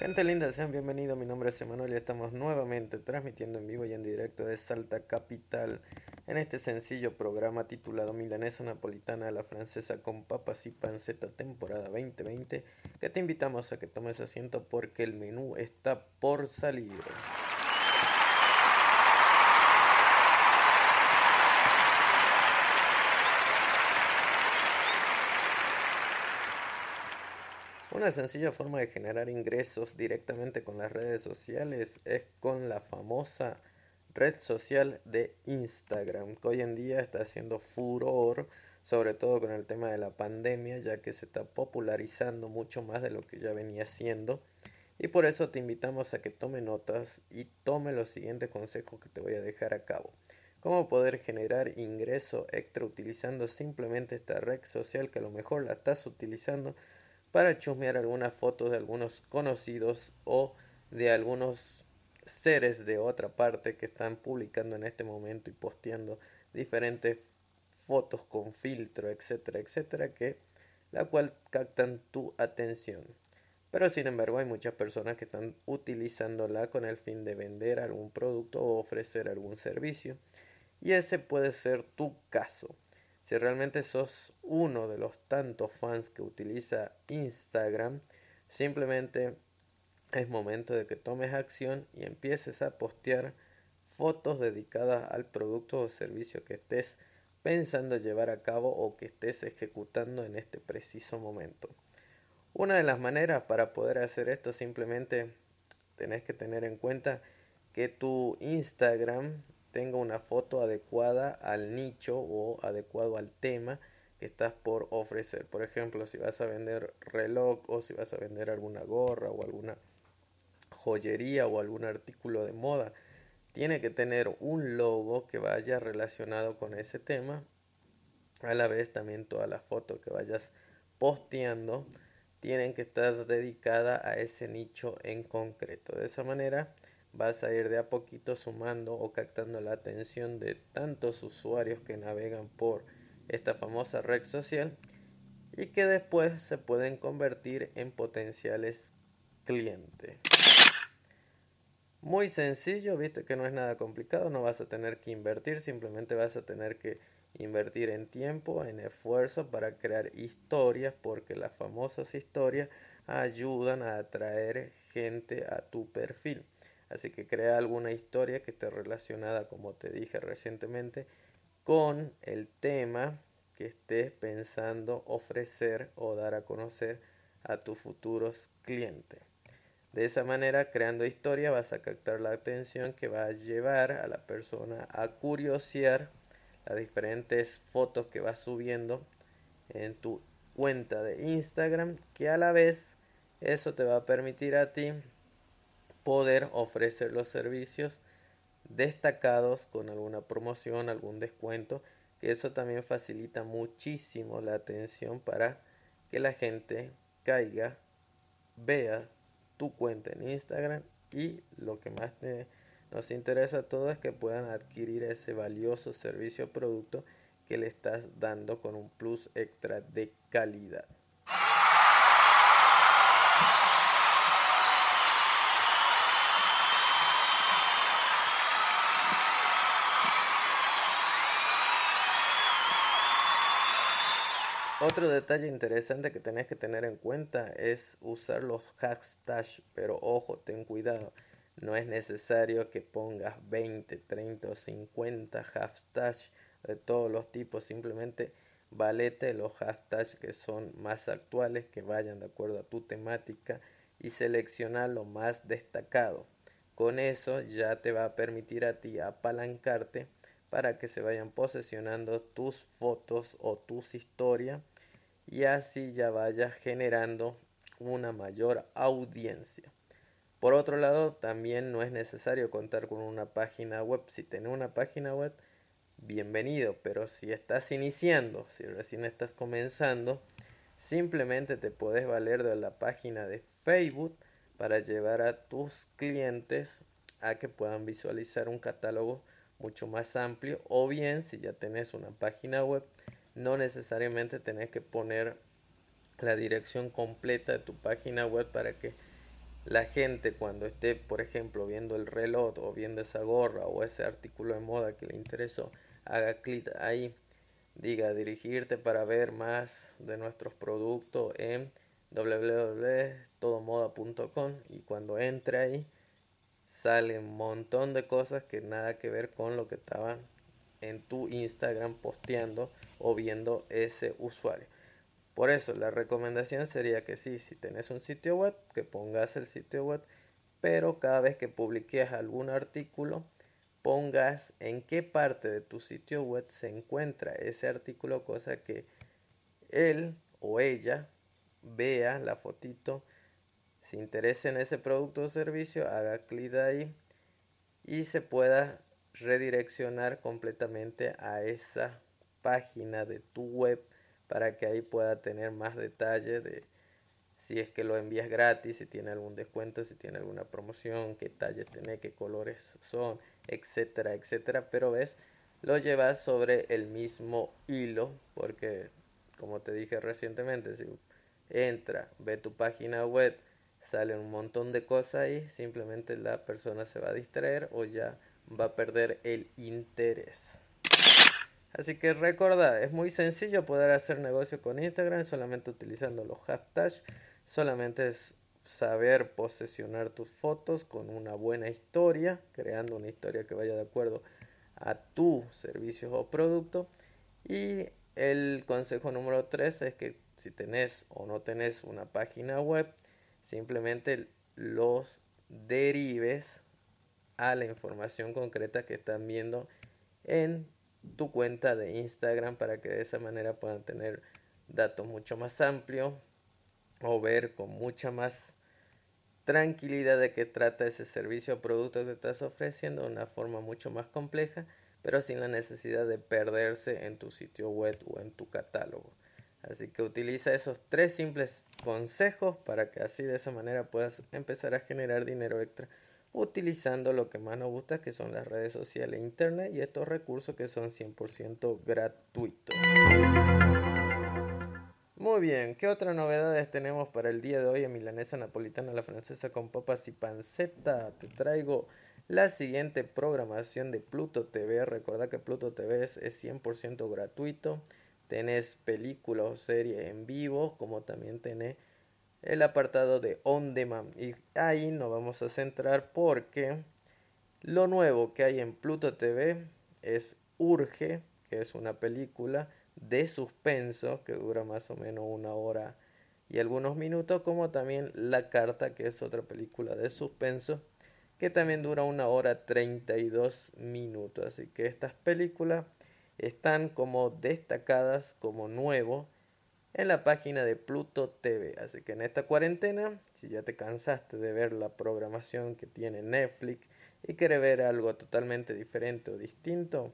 Gente linda, sean bienvenidos. Mi nombre es Emanuel y estamos nuevamente transmitiendo en vivo y en directo de Salta Capital en este sencillo programa titulado Milanesa Napolitana a la Francesa con papas y panceta temporada 2020 que te invitamos a que tomes asiento porque el menú está por salir. Una sencilla forma de generar ingresos directamente con las redes sociales es con la famosa red social de Instagram, que hoy en día está haciendo furor, sobre todo con el tema de la pandemia, ya que se está popularizando mucho más de lo que ya venía siendo. Y por eso te invitamos a que tome notas y tome los siguientes consejos que te voy a dejar a cabo. Cómo poder generar ingreso extra utilizando simplemente esta red social que a lo mejor la estás utilizando para chusmear algunas fotos de algunos conocidos o de algunos seres de otra parte que están publicando en este momento y posteando diferentes fotos con filtro, etcétera, etcétera, que la cual captan tu atención. Pero sin embargo hay muchas personas que están utilizándola con el fin de vender algún producto o ofrecer algún servicio. Y ese puede ser tu caso. Si realmente sos uno de los tantos fans que utiliza Instagram, simplemente es momento de que tomes acción y empieces a postear fotos dedicadas al producto o servicio que estés pensando llevar a cabo o que estés ejecutando en este preciso momento. Una de las maneras para poder hacer esto simplemente tenés que tener en cuenta que tu Instagram tenga una foto adecuada al nicho o adecuado al tema que estás por ofrecer. Por ejemplo, si vas a vender reloj o si vas a vender alguna gorra o alguna joyería o algún artículo de moda, tiene que tener un logo que vaya relacionado con ese tema. A la vez también todas las fotos que vayas posteando tienen que estar dedicadas a ese nicho en concreto. De esa manera vas a ir de a poquito sumando o captando la atención de tantos usuarios que navegan por esta famosa red social y que después se pueden convertir en potenciales clientes. Muy sencillo, viste que no es nada complicado, no vas a tener que invertir, simplemente vas a tener que invertir en tiempo, en esfuerzo para crear historias, porque las famosas historias ayudan a atraer gente a tu perfil. Así que crea alguna historia que esté relacionada, como te dije recientemente, con el tema que estés pensando ofrecer o dar a conocer a tus futuros clientes. De esa manera, creando historia, vas a captar la atención que va a llevar a la persona a curiosear las diferentes fotos que vas subiendo en tu cuenta de Instagram, que a la vez eso te va a permitir a ti poder ofrecer los servicios destacados con alguna promoción, algún descuento, que eso también facilita muchísimo la atención para que la gente caiga, vea tu cuenta en Instagram y lo que más nos interesa a todos es que puedan adquirir ese valioso servicio o producto que le estás dando con un plus extra de calidad. Otro detalle interesante que tenés que tener en cuenta es usar los hashtags, pero ojo, ten cuidado. No es necesario que pongas 20, 30 o 50 hashtags de todos los tipos, simplemente valete los hashtags que son más actuales, que vayan de acuerdo a tu temática y selecciona lo más destacado. Con eso ya te va a permitir a ti apalancarte para que se vayan posesionando tus fotos o tus historias y así ya vaya generando una mayor audiencia. Por otro lado, también no es necesario contar con una página web. Si tienes una página web, bienvenido, pero si estás iniciando, si recién estás comenzando, simplemente te puedes valer de la página de Facebook para llevar a tus clientes a que puedan visualizar un catálogo mucho más amplio o bien si ya tenés una página web no necesariamente tenés que poner la dirección completa de tu página web para que la gente cuando esté, por ejemplo, viendo el reloj o viendo esa gorra o ese artículo de moda que le interesó, haga clic ahí, diga dirigirte para ver más de nuestros productos en www.todomoda.com y cuando entre ahí sale un montón de cosas que nada que ver con lo que estaban en tu Instagram posteando o viendo ese usuario. Por eso la recomendación sería que sí, si tenés un sitio web, que pongas el sitio web, pero cada vez que publiques algún artículo, pongas en qué parte de tu sitio web se encuentra ese artículo, cosa que él o ella vea la fotito, se interese en ese producto o servicio, haga clic ahí y se pueda redireccionar completamente a esa página de tu web para que ahí pueda tener más detalle de si es que lo envías gratis, si tiene algún descuento, si tiene alguna promoción, qué talla tiene, qué colores son, etcétera, etcétera. Pero ves, lo llevas sobre el mismo hilo porque, como te dije recientemente, si entra, ve tu página web, sale un montón de cosas ahí, simplemente la persona se va a distraer o ya va a perder el interés. Así que recuerda, es muy sencillo poder hacer negocio con Instagram solamente utilizando los hashtags. Solamente es saber posesionar tus fotos con una buena historia, creando una historia que vaya de acuerdo a tu servicio o producto. Y el consejo número 3 es que si tenés o no tenés una página web, simplemente los derives a la información concreta que están viendo en tu cuenta de Instagram para que de esa manera puedan tener datos mucho más amplios o ver con mucha más tranquilidad de qué trata ese servicio o producto que estás ofreciendo de una forma mucho más compleja, pero sin la necesidad de perderse en tu sitio web o en tu catálogo. Así que utiliza esos tres simples consejos para que así de esa manera puedas empezar a generar dinero extra utilizando lo que más nos gusta que son las redes sociales e internet y estos recursos que son 100% gratuitos. Muy bien, ¿qué otras novedades tenemos para el día de hoy en Milanesa Napolitana la Francesa con papas y panceta? Te traigo la siguiente programación de Pluto TV. Recuerda que Pluto TV es, 100% gratuito. Tenés películas o series en vivo, como también tenés el apartado de On Demand. Y ahí nos vamos a centrar porque lo nuevo que hay en Pluto TV es Urge, que es una película de suspenso que dura más o menos una hora y algunos minutos, como también La Carta, que es otra película de suspenso que también dura una hora 32 minutos. Así que estas películas están como destacadas como nuevo en la página de Pluto TV. Así que en esta cuarentena, si ya te cansaste de ver la programación que tiene Netflix y quieres ver algo totalmente diferente o distinto,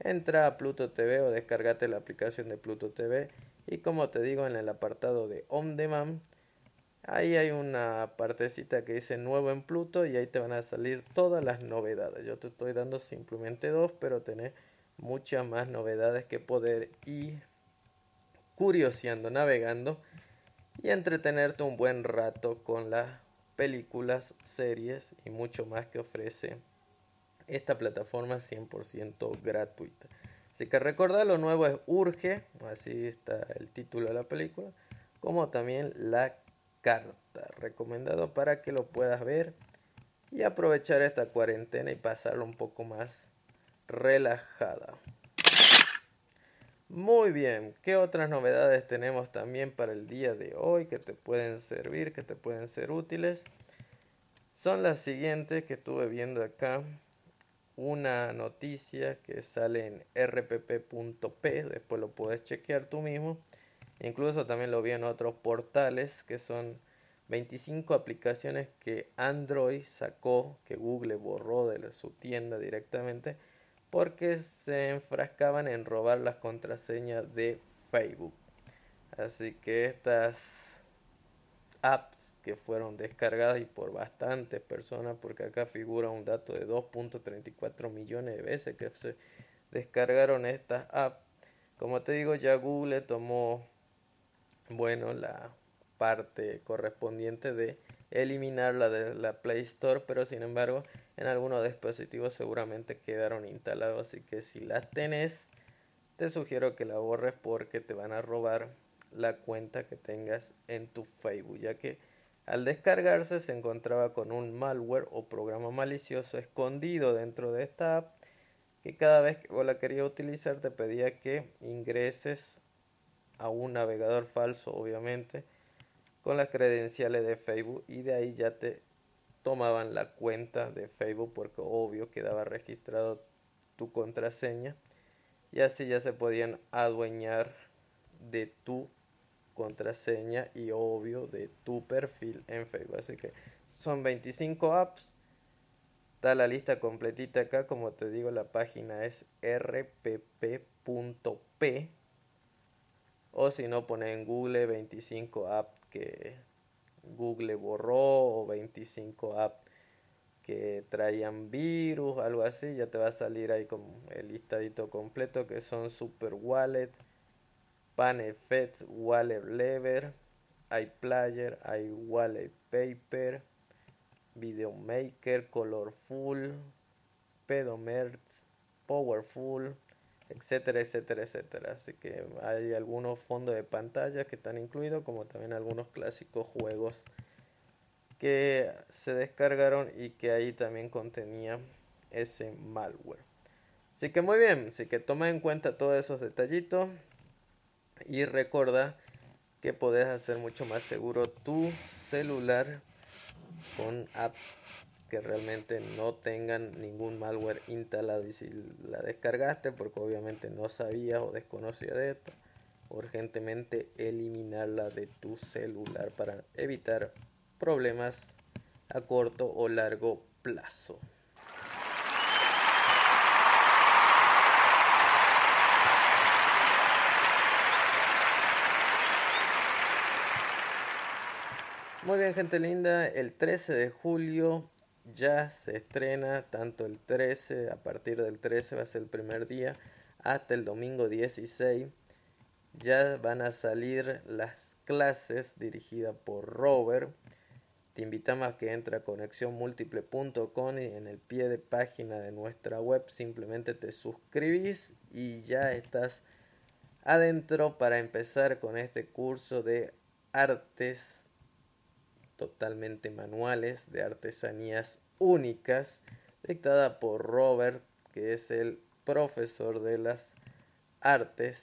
entra a Pluto TV o descargate la aplicación de Pluto TV y como te digo en el apartado de On Demand, ahí hay una partecita que dice nuevo en Pluto y ahí te van a salir todas las novedades. Yo te estoy dando simplemente dos, pero tenés muchas más novedades que poder ir curioseando, navegando y entretenerte un buen rato con las películas, series y mucho más que ofrece esta plataforma 100% gratuita. Así que recordad, lo nuevo es Urge, así está el título de la película, como también la carta, recomendado para que lo puedas ver y aprovechar esta cuarentena y pasarlo un poco más relajada. Muy bien, ¿qué otras novedades tenemos también para el día de hoy que te pueden servir, que te pueden ser útiles? Son las siguientes que estuve viendo acá. Una noticia que sale en rpp.p, después lo puedes chequear tú mismo. Incluso también lo vi en otros portales que son 25 aplicaciones que Android sacó, que Google borró de su tienda directamente porque se enfrascaban en robar las contraseñas de Facebook. Así que estas apps que fueron descargadas y por bastantes personas, porque acá figura un dato de 2.34 millones de veces que se descargaron estas apps. Como te digo, ya Google tomó, bueno, la parte correspondiente de eliminarla de la Play Store, pero sin embargo en algunos dispositivos seguramente quedaron instalados, así que si las tenés, te sugiero que la borres porque te van a robar la cuenta que tengas en tu Facebook, ya que al descargarse se encontraba con un malware o programa malicioso escondido dentro de esta app que cada vez que la querías utilizar te pedía que ingreses a un navegador falso, obviamente, con las credenciales de Facebook y de ahí ya te tomaban la cuenta de Facebook porque obvio quedaba registrado tu contraseña y así ya se podían adueñar de tu contraseña y obvio de tu perfil en Facebook. Así que son 25 apps. Está la lista completita acá, como te digo, la página es rpp.p o si no pone en Google 25 apps que Google borró o 25 apps que traían virus, algo así, ya te va a salir ahí como el listadito completo que son Super Wallet, PanEffect, Wallet Lever, iPlayer, iWallet Paper, Videomaker, Colorful, Pedomerz, Powerful, etcétera, etcétera, etcétera. Así que hay algunos fondos de pantalla que están incluidos, como también algunos clásicos juegos que se descargaron y que ahí también contenía ese malware. Así que muy bien, así que toma en cuenta todos esos detallitos y recuerda que podés hacer mucho más seguro tu celular con apps que realmente no tengan ningún malware instalado y si la descargaste porque obviamente no sabías o desconocías de esto urgentemente eliminarla de tu celular para evitar problemas a corto o largo plazo. Muy bien gente linda, el 13 de julio ya se estrena tanto el 13, a partir del 13 va a ser el primer día, hasta el domingo 16. Ya van a salir las clases dirigidas por Robert. Te invitamos a que entre a conexionmultiple.com y en el pie de página de nuestra web simplemente te suscribís y ya estás adentro para empezar con este curso de artes totalmente manuales de artesanías únicas, dictada por Robert, que es el profesor de las artes,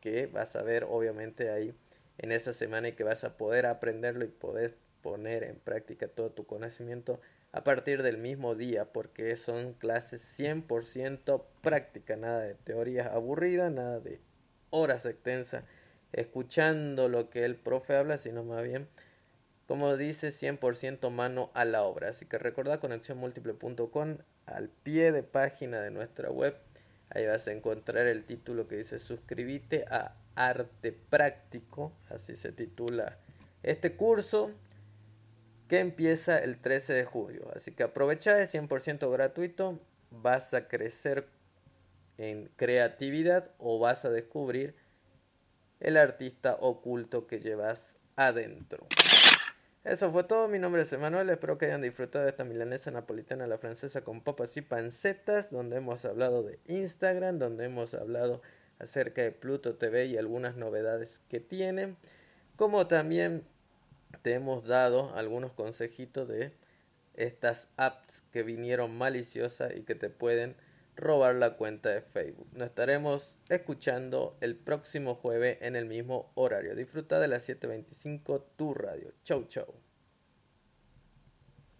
que vas a ver obviamente ahí en esa semana y que vas a poder aprenderlo y poder poner en práctica todo tu conocimiento a partir del mismo día, porque son clases 100% práctica, nada de teorías aburridas, nada de horas extensas escuchando lo que el profe habla, sino más bien como dice 100% mano a la obra. Así que recordad conexiónmúltiple.com al pie de página de nuestra web. Ahí vas a encontrar el título que dice suscríbete a Arte Práctico, así se titula este curso que empieza el 13 de julio. Así que aprovecha, es 100% gratuito, vas a crecer en creatividad o vas a descubrir el artista oculto que llevas adentro. Eso fue todo, mi nombre es Emanuel, espero que hayan disfrutado de esta milanesa napolitana la francesa con papas y pancetas, donde hemos hablado de Instagram, donde hemos hablado acerca de Pluto TV y algunas novedades que tiene, como también te hemos dado algunos consejitos de estas apps que vinieron maliciosas y que te pueden robar la cuenta de Facebook. Nos estaremos escuchando el próximo jueves en el mismo horario. Disfruta de las 7.25 tu radio. Chau chau.